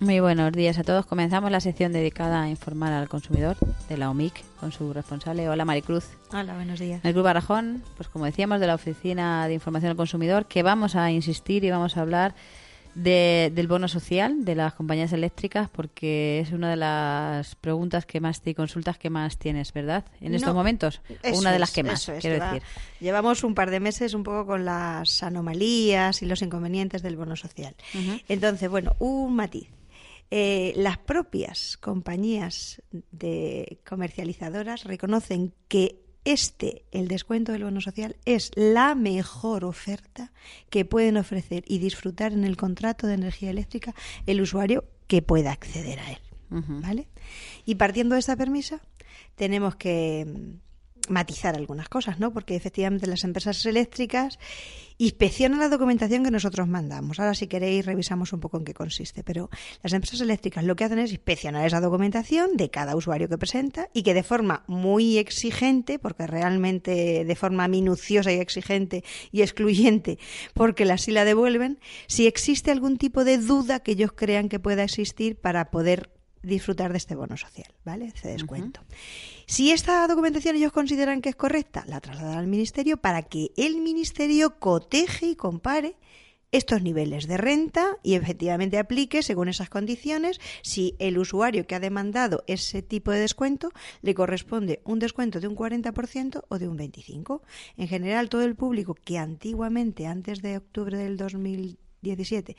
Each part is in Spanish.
Muy buenos días a todos. Comenzamos la sección dedicada a informar al consumidor de la OMIC con su responsable. Hola Maricruz. Hola, buenos días. El Club Barajón, pues como decíamos, de la Oficina de Información al Consumidor, que vamos a insistir y vamos a hablar del bono social de las compañías eléctricas porque es una de las preguntas que más y consultas que más tienes, ¿verdad? En estos momentos, una de las que más, quiero decir. Llevamos un par de meses un poco con las anomalías y los inconvenientes del bono social. Entonces, bueno, un matiz. Eh, las propias compañías de comercializadoras reconocen que este, el descuento del bono social, es la mejor oferta que pueden ofrecer y disfrutar en el contrato de energía eléctrica el usuario que pueda acceder a él. ¿Vale? Y partiendo de esta permisa, tenemos que matizar algunas cosas, ¿no? Porque efectivamente las empresas eléctricas inspecciona la documentación que nosotros mandamos. Ahora, si queréis, revisamos un poco en qué consiste. Pero las empresas eléctricas lo que hacen es inspeccionar esa documentación de cada usuario que presenta y que de forma muy exigente, porque realmente de forma minuciosa y exigente y excluyente, porque la sí la devuelven, si existe algún tipo de duda que ellos crean que pueda existir para poder disfrutar de este bono social, ¿vale? Este descuento. Si esta documentación ellos consideran que es correcta, la trasladan al Ministerio para que el Ministerio coteje y compare estos niveles de renta y efectivamente aplique según esas condiciones si el usuario que ha demandado ese tipo de descuento le corresponde un descuento de un 40% o de un 25%. En general, todo el público que antiguamente, antes de octubre del 2000 17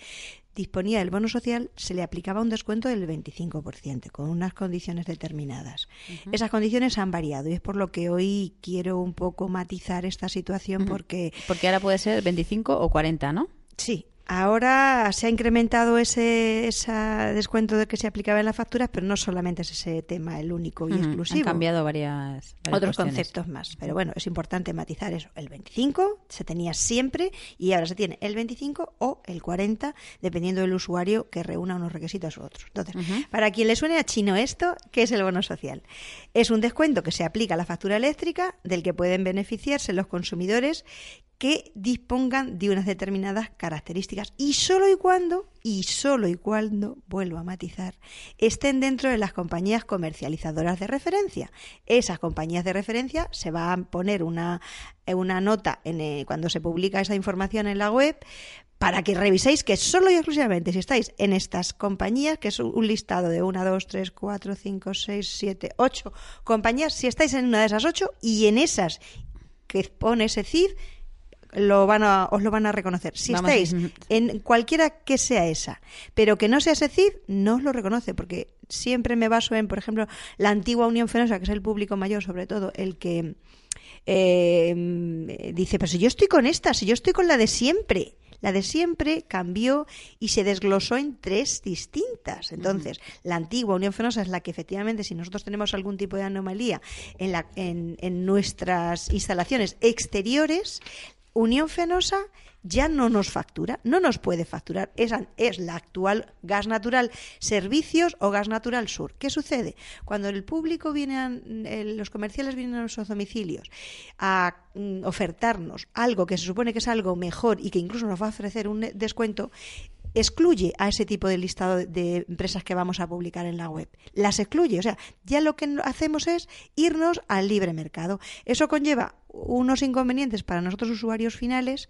disponía del bono social, se le aplicaba un descuento del 25%, con unas condiciones determinadas. Esas condiciones han variado y es por lo que hoy quiero un poco matizar esta situación porque... Porque ahora puede ser 25 o 40, ¿no? Sí, Ahora se ha incrementado ese, ese descuento de que se aplicaba en las facturas, pero no solamente es ese tema el único y exclusivo. Han cambiado varias, otros conceptos más. Pero bueno, es importante matizar eso. El 25 se tenía siempre y ahora se tiene el 25 o el 40, dependiendo del usuario que reúna unos requisitos u otros. Entonces, para quien le suene a chino esto, ¿qué es el bono social? Es un descuento que se aplica a la factura eléctrica del que pueden beneficiarse los consumidores que dispongan de unas determinadas características y solo y cuando, y solo y cuando, vuelvo a matizar, estén dentro de las compañías comercializadoras de referencia. Esas compañías de referencia se va a poner una, una nota en, eh, cuando se publica esa información en la web para que reviséis que solo y exclusivamente si estáis en estas compañías, que es un listado de 1, 2, 3, 4, 5, 6, 7, 8 compañías, si estáis en una de esas 8 y en esas que pone ese CID, lo van a, os lo van a reconocer. Si estáis en cualquiera que sea esa, pero que no sea ese CID, no os lo reconoce, porque siempre me baso en, por ejemplo, la antigua Unión Fenosa, que es el público mayor, sobre todo, el que eh, dice, pero si yo estoy con esta, si yo estoy con la de siempre. La de siempre cambió y se desglosó en tres distintas. Entonces, la antigua Unión Fenosa es la que efectivamente, si nosotros tenemos algún tipo de anomalía en, la, en, en nuestras instalaciones exteriores, Unión Fenosa ya no nos factura, no nos puede facturar. Esa es la actual gas natural servicios o gas natural sur. ¿Qué sucede? Cuando el público viene, a, los comerciales vienen a nuestros domicilios a mm, ofertarnos algo que se supone que es algo mejor y que incluso nos va a ofrecer un descuento, excluye a ese tipo de listado de empresas que vamos a publicar en la web. Las excluye. O sea, ya lo que hacemos es irnos al libre mercado. Eso conlleva unos inconvenientes para nosotros usuarios finales,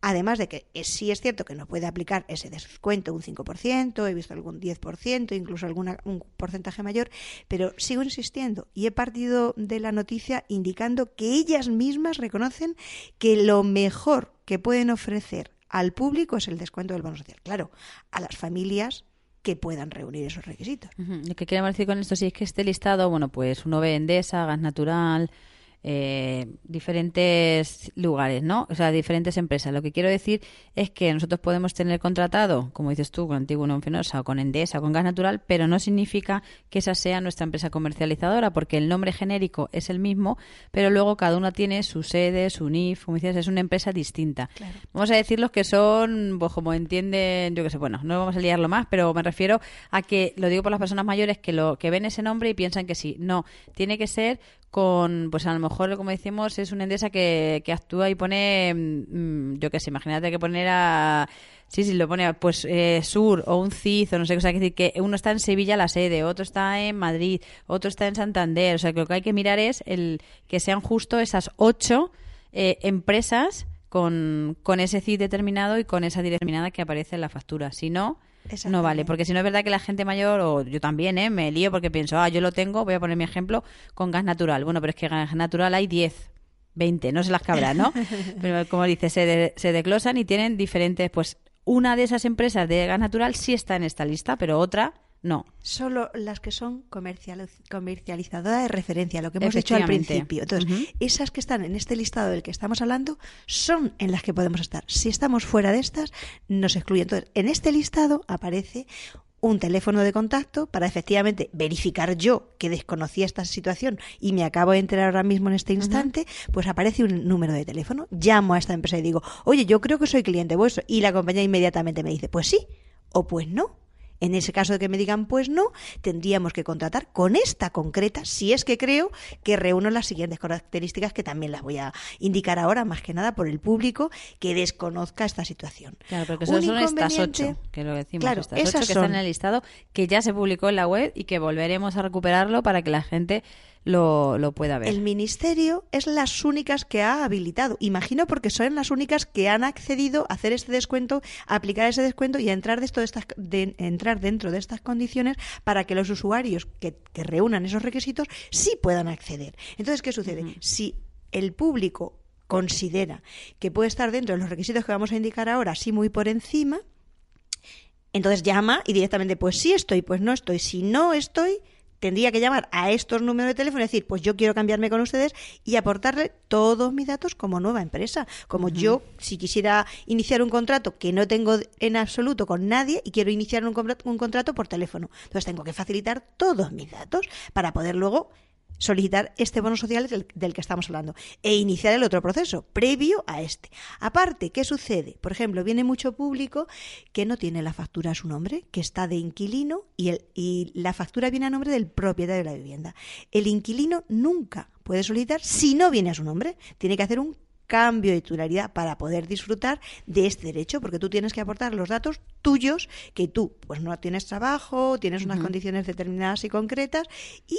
además de que sí es cierto que no puede aplicar ese descuento un 5%, he visto algún 10%, incluso algún un porcentaje mayor, pero sigo insistiendo y he partido de la noticia indicando que ellas mismas reconocen que lo mejor que pueden ofrecer al público es el descuento del bono social. Claro, a las familias que puedan reunir esos requisitos. Lo que queremos decir con esto sí es que este listado, bueno, pues uno ve Endesa, Gas Natural, eh, diferentes lugares, ¿no? O sea, diferentes empresas. Lo que quiero decir es que nosotros podemos tener contratado, como dices tú, con Antiguo Fenosa o con Endesa o con Gas Natural, pero no significa que esa sea nuestra empresa comercializadora, porque el nombre genérico es el mismo, pero luego cada una tiene su sede, su NIF, como dices, es una empresa distinta. Vamos a decir los que son, pues como entienden, yo qué sé, bueno, no vamos a liarlo más, pero me refiero a que, lo digo por las personas mayores, que, lo, que ven ese nombre y piensan que sí. No, tiene que ser con, pues a lo mejor, como decimos, es una endesa que, que actúa y pone, mm, yo qué sé, imagínate que poner a, sí, sí, lo pone, pues eh, Sur o un CID o no sé, o sea, decir que uno está en Sevilla la sede, otro está en Madrid, otro está en Santander, o sea, que lo que hay que mirar es el que sean justo esas ocho eh, empresas con, con ese CID determinado y con esa determinada que aparece en la factura. Si no, no vale, porque si no es verdad que la gente mayor, o yo también, ¿eh? me lío porque pienso, ah, yo lo tengo, voy a poner mi ejemplo, con gas natural. Bueno, pero es que gas natural hay 10, 20, no se las cabrá, ¿no? pero como dice, se, se desglosan y tienen diferentes, pues una de esas empresas de gas natural sí está en esta lista, pero otra no. Solo las que son comercializadoras de referencia, lo que hemos dicho al principio. Entonces, esas que están en este listado del que estamos hablando son en las que podemos estar. Si estamos fuera de estas, nos excluyen. Entonces, en este listado aparece un teléfono de contacto para efectivamente verificar yo que desconocía esta situación y me acabo de enterar ahora mismo en este instante, pues aparece un número de teléfono, llamo a esta empresa y digo, oye, yo creo que soy cliente vuestro y la compañía inmediatamente me dice, pues sí o pues no. En ese caso de que me digan pues no, tendríamos que contratar con esta concreta, si es que creo que reúno las siguientes características que también las voy a indicar ahora, más que nada por el público que desconozca esta situación. Claro, porque son estas ocho, que lo decimos, claro, estas ocho que están en el listado, que ya se publicó en la web y que volveremos a recuperarlo para que la gente lo, lo pueda ver. El Ministerio es las únicas que ha habilitado. Imagino porque son las únicas que han accedido a hacer este descuento, a aplicar ese descuento y a entrar, de estas, de, entrar dentro de estas condiciones para que los usuarios que, reúnan esos requisitos sí puedan acceder. Entonces, ¿qué sucede? Si el público considera que puede estar dentro de los requisitos que vamos a indicar ahora, sí muy por encima, entonces llama y directamente, pues sí estoy, pues no estoy. Si no estoy, tendría que llamar a estos números de teléfono y decir, pues yo quiero cambiarme con ustedes y aportarle todos mis datos como nueva empresa. Como yo, si quisiera iniciar un contrato que no tengo en absoluto con nadie y quiero iniciar un, un contrato por teléfono. Entonces tengo que facilitar todos mis datos para poder luego solicitar este bono social del, que estamos hablando e iniciar el otro proceso previo a este. Aparte, ¿qué sucede? Por ejemplo, viene mucho público que no tiene la factura a su nombre, que está de inquilino y, el, y la factura viene a nombre del propietario de la vivienda. El inquilino nunca puede solicitar si no viene a su nombre. Tiene que hacer un cambio de titularidad para poder disfrutar de este derecho, porque tú tienes que aportar los datos tuyos, que tú pues no tienes trabajo, tienes unas condiciones determinadas y concretas y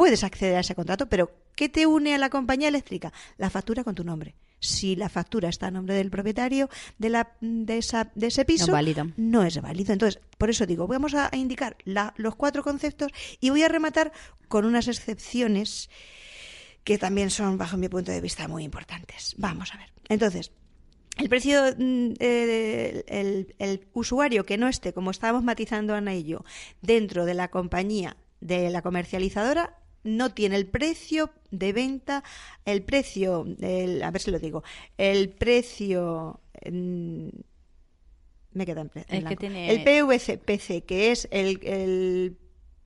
puedes acceder a ese contrato, pero ¿qué te une a la compañía eléctrica? La factura con tu nombre. Si la factura está a nombre del propietario de, la, de, esa, de ese piso, no, es válido. Entonces, por eso digo, vamos a indicar los cuatro conceptos y voy a rematar con unas excepciones que también son, bajo mi punto de vista, muy importantes. Vamos a ver. Entonces, el precio, mm, eh, el, el, usuario que no esté, como estábamos matizando Ana y yo, dentro de la compañía de la comercializadora no tiene el precio de venta, el precio, el, a ver si lo digo, el precio... me queda en, El PVC, que es el,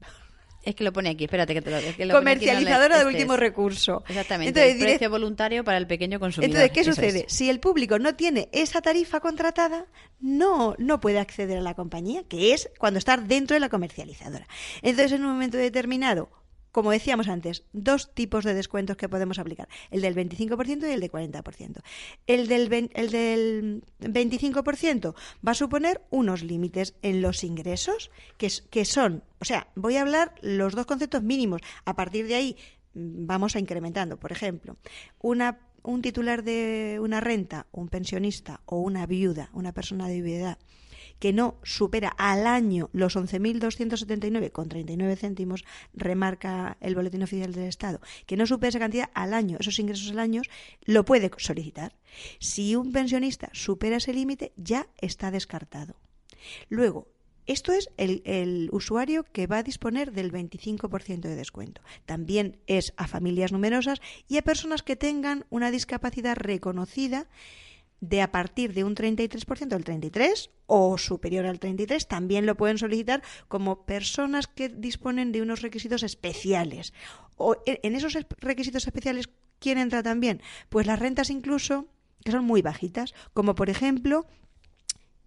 es que lo pone aquí, espérate que te lo, Comercializadora de último recurso. Exactamente, el precio voluntario para el pequeño consumidor. Entonces, ¿qué sucede? Si el público no tiene esa tarifa contratada, no, no puede acceder a la compañía, que es cuando está dentro de la comercializadora. Entonces, en un momento determinado, como decíamos antes, dos tipos de descuentos que podemos aplicar, el del 25% y el del 40%. El del, el del 25% va a suponer unos límites en los ingresos, que, que son, o sea, voy a hablar los dos conceptos mínimos, a partir de ahí mm, vamos a incrementando. Por ejemplo, una un titular de una renta, un pensionista o una viuda, una persona de viudedad, que no supera al año los 11.279,39 céntimos, remarca el Boletín Oficial del Estado, que no supera esa cantidad al año, esos ingresos al año, lo puede solicitar. Si un pensionista supera ese límite, ya está descartado. Luego, Esto es el, usuario que va a disponer del 25% de descuento. También es a familias numerosas y a personas que tengan una discapacidad reconocida de a partir de un 33% del 33 o superior al 33 también lo pueden solicitar como personas que disponen de unos requisitos especiales. O en esos requisitos especiales ¿quién entra también? Pues las rentas incluso que son muy bajitas, como por ejemplo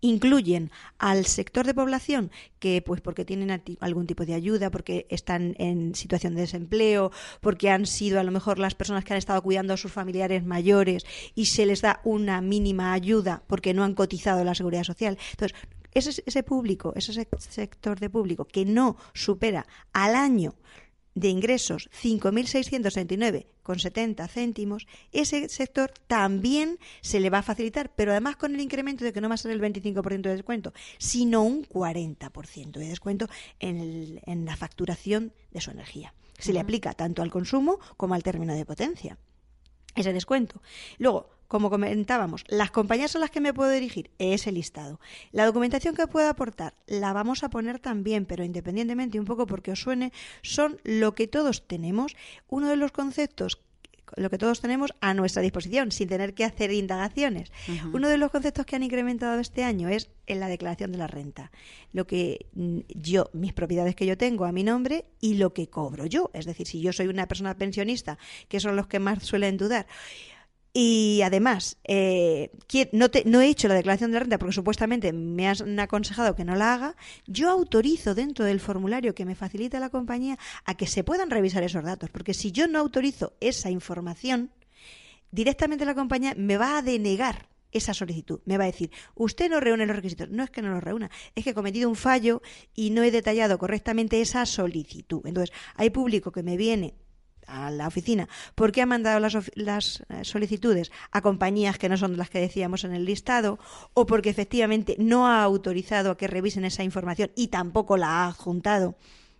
incluyen al sector de población que pues porque tienen algún tipo de ayuda, porque están en situación de desempleo, porque han sido a lo mejor las personas que han estado cuidando a sus familiares mayores y se les da una mínima ayuda porque no han cotizado la seguridad social. Entonces, ese, ese público, ese sector de público que no supera al año de ingresos 5.669,70 céntimos, ese sector también se le va a facilitar, pero además con el incremento de que no va a ser el 25% de descuento, sino un 40% de descuento en, en, la facturación de su energía. Se le aplica tanto al consumo como al término de potencia. Ese descuento. Luego, como comentábamos, las compañías a las que me puedo dirigir, ese listado. La documentación que puedo aportar la vamos a poner también, pero independientemente, un poco porque os suene, son lo que todos tenemos. Uno de los conceptos lo que todos tenemos a nuestra disposición, sin tener que hacer indagaciones. Uno de los conceptos que han incrementado este año es en la declaración de la renta. Lo que mm, yo, mis propiedades que yo tengo a mi nombre y lo que cobro yo. Es decir, si yo soy una persona pensionista, que son los que más suelen dudar, y además, eh, no, no, he hecho la declaración de renta porque supuestamente me han aconsejado que no la haga. Yo autorizo dentro del formulario que me facilita la compañía a que se puedan revisar esos datos. Porque si yo no autorizo esa información, directamente la compañía me va a denegar esa solicitud. Me va a decir, usted no reúne los requisitos. No es que no los reúna, es que he cometido un fallo y no he detallado correctamente esa solicitud. Entonces, hay público que me viene a la oficina porque ha mandado las, eh, solicitudes a compañías que no son las que decíamos en el listado o porque efectivamente no ha autorizado a que revisen esa información y tampoco la ha adjuntado.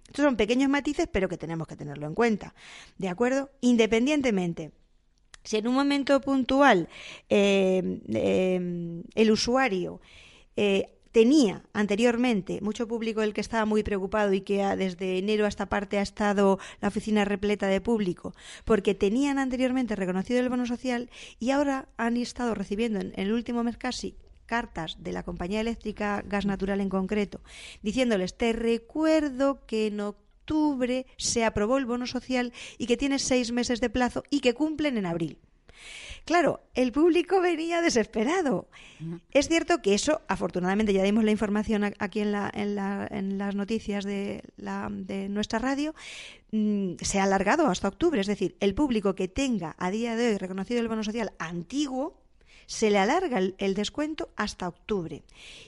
Estos son pequeños matices, pero que tenemos que tenerlo en cuenta. ¿De acuerdo? Independientemente si en un momento puntual eh, eh, el usuario tenía anteriormente mucho público el que estaba muy preocupado y que desde enero a esta parte ha estado la oficina repleta de público, porque tenían anteriormente reconocido el bono social y ahora han estado recibiendo en, el último mes casi cartas de la compañía eléctrica Gas Natural en concreto, diciéndoles, te recuerdo que en octubre se aprobó el bono social y que tienes seis meses de plazo y que cumplen en abril. Claro, el público venía desesperado. Es cierto que eso, afortunadamente, ya dimos la información aquí en, las noticias de, nuestra radio, mm, se ha alargado hasta octubre. Es decir, el público que tenga a día de hoy reconocido el bono social antiguo, se le alarga el, el, descuento hasta octubre.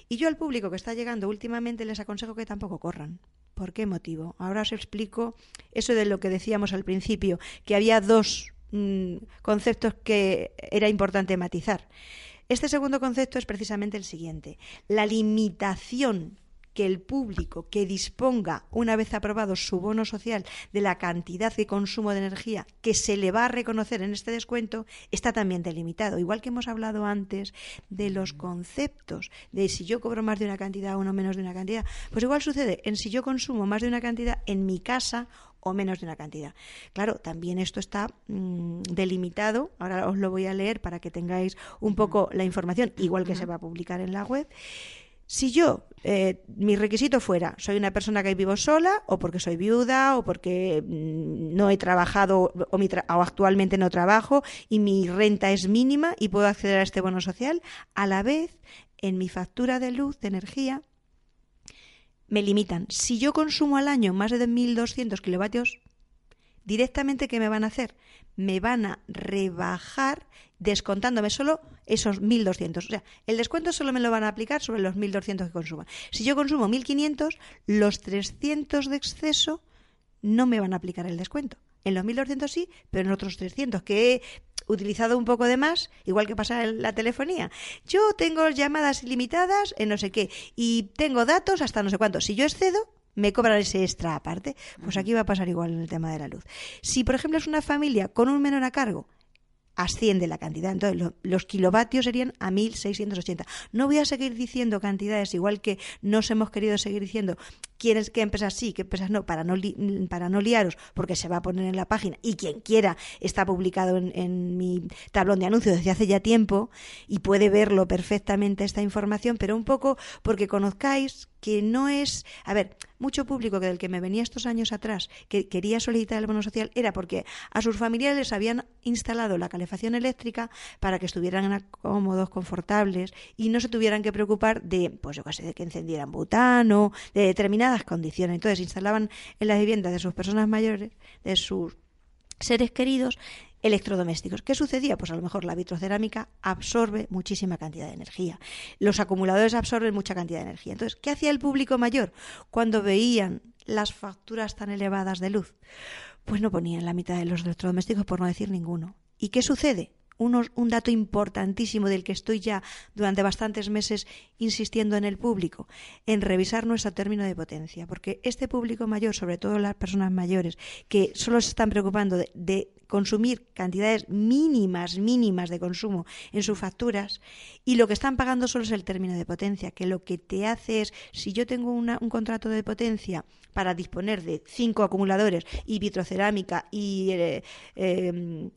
Y yo al público que está llegando últimamente les aconsejo que tampoco corran. ¿Por qué motivo? Ahora os explico eso de lo que decíamos al principio, que había dos Mm, conceptos que era importante matizar. Este segundo concepto es precisamente el siguiente. La limitación que el público que disponga, una vez aprobado su bono social, de la cantidad de consumo de energía que se le va a reconocer en este descuento, está también delimitado. Igual que hemos hablado antes de los conceptos de si yo cobro más de una cantidad o no menos de una cantidad, pues igual sucede en si yo consumo más de una cantidad en mi casa o menos de una cantidad. Claro, también esto está mm, delimitado, ahora os lo voy a leer para que tengáis un poco la información, igual que se va a publicar en la web. Si yo, eh, mi requisito fuera, soy una persona que vivo sola, o porque soy viuda, o porque mm, no he trabajado, o, o, actualmente no trabajo, y mi renta es mínima y puedo acceder a este bono social, a la vez, en mi factura de luz, de energía, me limitan. Si yo consumo al año más de 1.200 kilovatios, directamente, ¿qué me van a hacer? Me van a rebajar descontándome solo esos 1.200. O sea, el descuento solo me lo van a aplicar sobre los 1.200 que consuma. Si yo consumo 1.500, los 300 de exceso no me van a aplicar el descuento. En los 1.200 sí, pero en otros 300 que utilizado un poco de más, igual que pasa en la telefonía. Yo tengo llamadas ilimitadas en no sé qué y tengo datos hasta no sé cuánto. Si yo excedo, me cobran ese extra aparte. Pues aquí va a pasar igual en el tema de la luz. Si, por ejemplo, es una familia con un menor a cargo, asciende la cantidad. Entonces, los kilovatios serían a 1680. No voy a seguir diciendo cantidades, igual que nos hemos querido seguir diciendo quiénes, qué empresas sí, qué empresas no, para no, para no liaros, porque se va a poner en la página y quien quiera está publicado en, en mi tablón de anuncios desde hace ya tiempo y puede verlo perfectamente esta información, pero un poco porque conozcáis que no es, a ver, mucho público que del que me venía estos años atrás que quería solicitar el bono social era porque a sus familiares les habían instalado la calefacción eléctrica para que estuvieran cómodos, confortables y no se tuvieran que preocupar de, pues yo qué de que encendieran butano, de determinadas condiciones. Entonces instalaban en las viviendas de sus personas mayores, de sus seres queridos, electrodomésticos. ¿Qué sucedía? Pues a lo mejor la vitrocerámica absorbe muchísima cantidad de energía. Los acumuladores absorben mucha cantidad de energía. Entonces, ¿qué hacía el público mayor cuando veían las facturas tan elevadas de luz? Pues no ponían la mitad de los electrodomésticos, por no decir ninguno. ¿Y qué sucede? Un dato importantísimo del que estoy ya durante bastantes meses insistiendo en el público, en revisar nuestro término de potencia, porque este público mayor, sobre todo las personas mayores, que solo se están preocupando de, consumir cantidades mínimas, mínimas de consumo en sus facturas, y lo que están pagando solo es el término de potencia, que lo que te hace es, si yo tengo un contrato de potencia para disponer de cinco acumuladores y vitrocerámica y eh, em,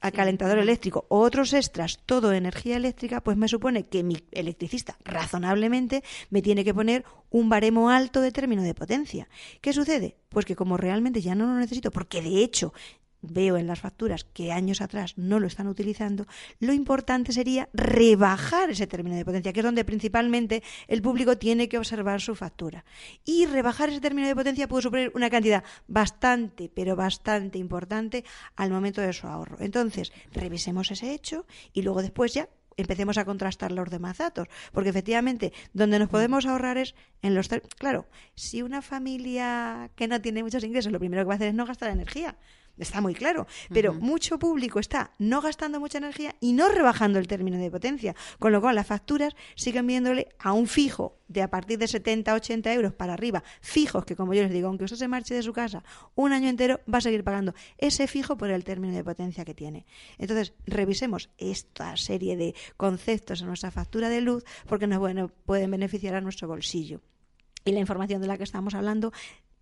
a calentador eléctrico o otros extras, todo energía eléctrica, pues me supone que mi electricista razonablemente me tiene que poner un baremo alto de término de potencia. ¿Qué sucede? Pues que como realmente ya no lo necesito, porque de hecho veo en las facturas que años atrás no lo están utilizando, lo importante sería rebajar ese término de potencia, que es donde principalmente el público tiene que observar su factura. Y rebajar ese término de potencia puede suponer una cantidad bastante, pero bastante importante al momento de su ahorro. Entonces, revisemos ese hecho y luego después ya empecemos a contrastar los demás datos, porque efectivamente donde nos podemos ahorrar es en los claro, si una familia que no tiene muchos ingresos, lo primero que va a hacer es no gastar energía, está muy claro, pero mucho público está no gastando mucha energía y no rebajando el término de potencia, con lo cual las facturas siguen viéndole a un fijo de a partir de 70, 80 euros para arriba, fijos que como yo les digo, aunque usted se marche de su casa un año entero, va a seguir pagando ese fijo por el término de potencia que tiene. Entonces, revisemos esta serie de conceptos en nuestra factura de luz porque nos bueno, pueden beneficiar a nuestro bolsillo. Y la información de la que estamos hablando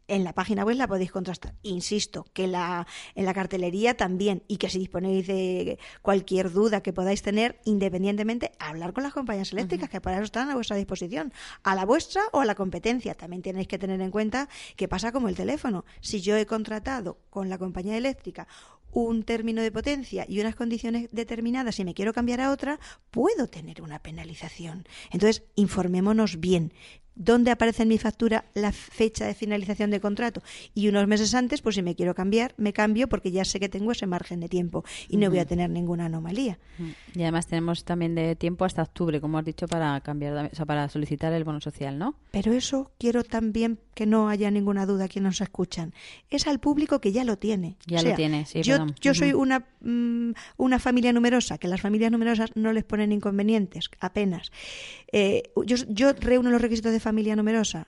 en la página web la podéis contrastar. Insisto, que la, en la cartelería también y que si disponéis de cualquier duda que podáis tener, independientemente, hablar con las compañías eléctricas, que para eso están a vuestra disposición, a la vuestra o a la competencia. También tenéis que tener en cuenta que pasa como el teléfono. Si yo he contratado con la compañía eléctrica un término de potencia y unas condiciones determinadas y me quiero cambiar a otra, puedo tener una penalización. Entonces, informémonos bien dónde aparece en mi factura la fecha de finalización de contrato. Y unos meses antes, pues si me quiero cambiar, me cambio porque ya sé que tengo ese margen de tiempo y no voy a tener ninguna anomalía. Y además tenemos también de tiempo hasta octubre, como has dicho, para cambiar, o sea, para solicitar el bono social, ¿no? Pero eso quiero también que no haya ninguna duda quien nos escuchan. Es al público que ya lo tiene. Ya lo tiene, sí. Yo, yo soy una, mm, una familia numerosa, que las familias numerosas no les ponen inconvenientes, apenas. Eh, yo, yo reúno los requisitos de familia numerosa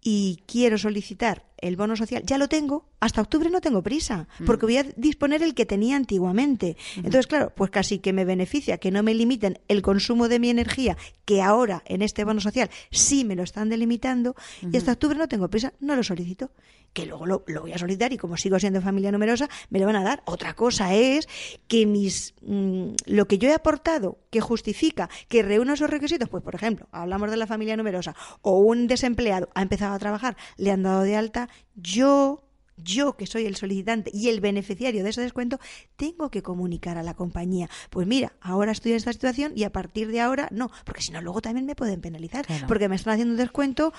y quiero solicitar el bono social, ya lo tengo, hasta octubre no tengo prisa, mm. porque voy a disponer el que tenía antiguamente. Entonces, claro, pues casi que me beneficia que no me limiten el consumo de mi energía, que ahora en este bono social sí me lo están delimitando, y hasta octubre no tengo prisa, no lo solicito que luego lo, voy a solicitar y como sigo siendo familia numerosa, me lo van a dar. Otra cosa es que mis mm, lo que yo he aportado, que justifica que reúna esos requisitos, pues por ejemplo, hablamos de la familia numerosa, o un desempleado ha empezado a trabajar, le han dado de alta, yo yo que soy el solicitante y el beneficiario de ese descuento, tengo que comunicar a la compañía, pues mira, ahora estoy en esta situación y a partir de ahora no, porque si no luego también me pueden penalizar, porque me están haciendo un descuento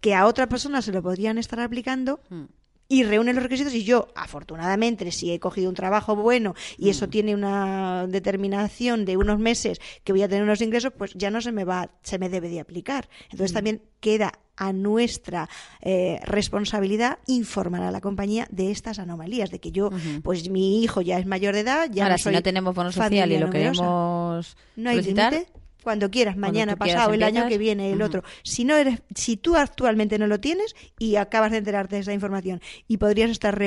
que a otra persona se lo podrían estar aplicando. Hmm. Y reúne los requisitos y yo, afortunadamente, si he cogido un trabajo bueno y eso hmm. tiene una determinación de unos meses que voy a tener unos ingresos, pues ya no se me va, se me debe de aplicar. Entonces hmm. también queda a nuestra eh, responsabilidad informar a la compañía de estas anomalías, de que yo, pues mi hijo ya es mayor de edad, ya Ahora, no si no tenemos bono social y lo queremos ¿No hay solicitar, cuando quieras, mañana, pasado, el año que viene, el otro. Si no eres, si tú actualmente no lo tienes y acabas de enterarte de esa información y podrías estar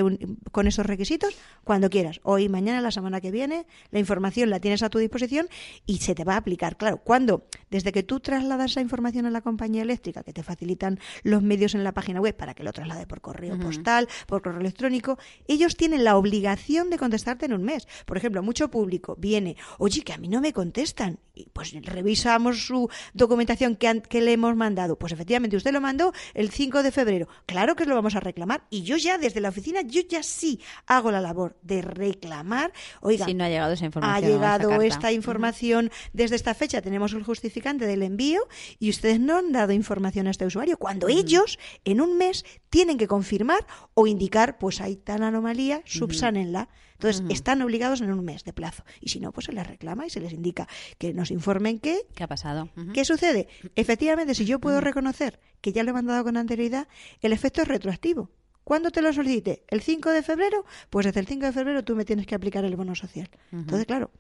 con esos requisitos cuando quieras, hoy, mañana, la semana que viene, la información la tienes a tu disposición y se te va a aplicar. Claro, cuando desde que tú trasladas esa información a la compañía eléctrica, que te facilitan los medios en la página web para que lo traslade por correo postal, por correo electrónico, ellos tienen la obligación de contestarte en un mes. Por ejemplo, mucho público viene, oye, que a mí no me contestan, y pues revisamos su documentación que, que, le hemos mandado. Pues efectivamente, usted lo mandó el 5 de febrero. Claro que lo vamos a reclamar. Y yo ya, desde la oficina, yo ya sí hago la labor de reclamar. Oiga, si no ha llegado esa información. Ha llegado esta, información desde esta fecha. Tenemos el justificante del envío y ustedes no han dado información a este usuario. Cuando ellos, en un mes, tienen que confirmar o indicar, pues hay tal anomalía, subsánenla. Entonces, están obligados en un mes de plazo. Y si no, pues se les reclama y se les indica que nos informen qué. ¿Qué ha pasado? ¿Qué sucede? Efectivamente, si yo puedo reconocer que ya lo he mandado con anterioridad, el efecto es retroactivo. ¿Cuándo te lo solicite? ¿El 5 de febrero? Pues desde el 5 de febrero tú me tienes que aplicar el bono social. Entonces, claro,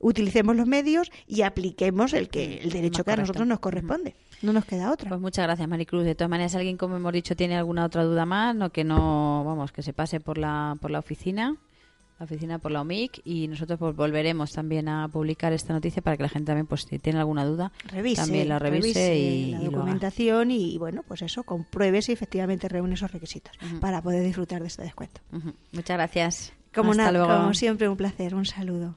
utilicemos los medios y apliquemos el que el derecho que a nosotros nos corresponde. No nos queda otra. Pues muchas gracias, Maricruz. De todas maneras, alguien, como hemos dicho, tiene alguna otra duda más, no que no, vamos, que se pase por la por la oficina la oficina por la OMIC y nosotros pues, volveremos también a publicar esta noticia para que la gente también, pues si tiene alguna duda, también la revise, y la documentación y, bueno, pues eso, compruebe si efectivamente reúne esos requisitos para poder disfrutar de este descuento. Muchas gracias. Como, como siempre, un placer. Un saludo.